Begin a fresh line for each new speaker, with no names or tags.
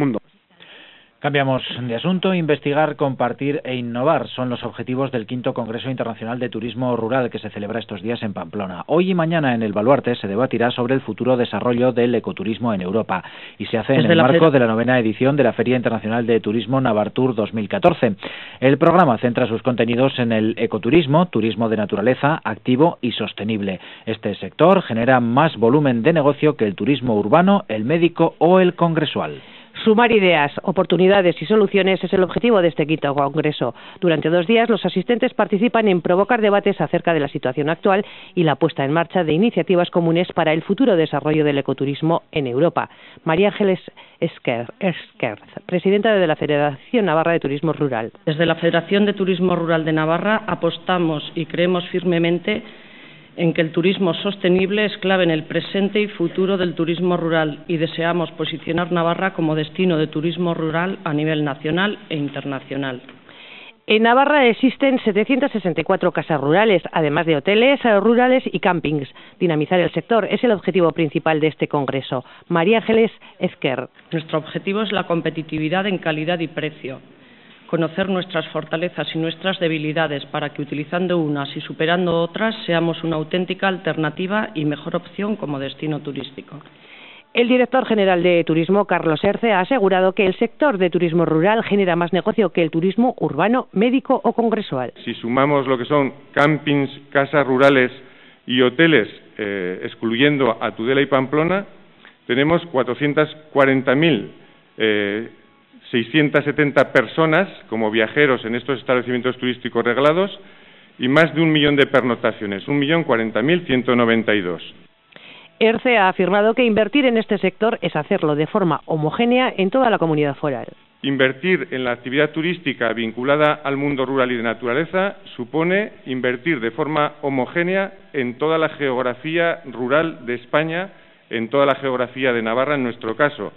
mundo.
Cambiamos de asunto. Investigar, compartir e innovar son los objetivos del quinto Congreso Internacional de Turismo Rural que se celebra estos días en Pamplona. Hoy y mañana en el Baluarte se debatirá sobre el futuro desarrollo del ecoturismo en Europa y se hace en el marco de la novena edición de la Feria Internacional de Turismo Navartur 2014. El programa centra sus contenidos en el ecoturismo, turismo de naturaleza, activo y sostenible. Este sector genera más volumen de negocio que el turismo urbano, el médico o el congresual.
Sumar ideas, oportunidades y soluciones es el objetivo de este quinto congreso. Durante dos días los asistentes participan en provocar debates acerca de la situación actual y la puesta en marcha de iniciativas comunes para el futuro desarrollo del ecoturismo en Europa. María Ángeles Esquer, presidenta de la Federación Navarra de Turismo Rural.
Desde la Federación de Turismo Rural de Navarra apostamos y creemos firmemente en que el turismo sostenible es clave en el presente y futuro del turismo rural y deseamos posicionar Navarra como destino de turismo rural a nivel nacional e internacional.
En Navarra existen 764 casas rurales, además de hoteles rurales y campings. Dinamizar el sector es el objetivo principal de este Congreso. María Ángeles Ezquer.
Nuestro objetivo es la competitividad en calidad y precio conocer nuestras fortalezas y nuestras debilidades para que, utilizando unas y superando otras, seamos una auténtica alternativa y mejor opción como destino turístico.
El director general de Turismo, Carlos Erce, ha asegurado que el sector de turismo rural genera más negocio que el turismo urbano, médico o congresual.
Si sumamos lo que son campings, casas rurales y hoteles, eh, excluyendo a Tudela y Pamplona, tenemos 440.000 eh, 670 personas como viajeros en estos establecimientos turísticos reglados y más de un millón de pernotaciones, un millón cuarenta mil ciento noventa y dos.
ERCE ha afirmado que invertir en este sector es hacerlo de forma homogénea en toda la comunidad foral.
Invertir en la actividad turística vinculada al mundo rural y de naturaleza supone invertir de forma homogénea en toda la geografía rural de España, en toda la geografía de Navarra, en nuestro caso,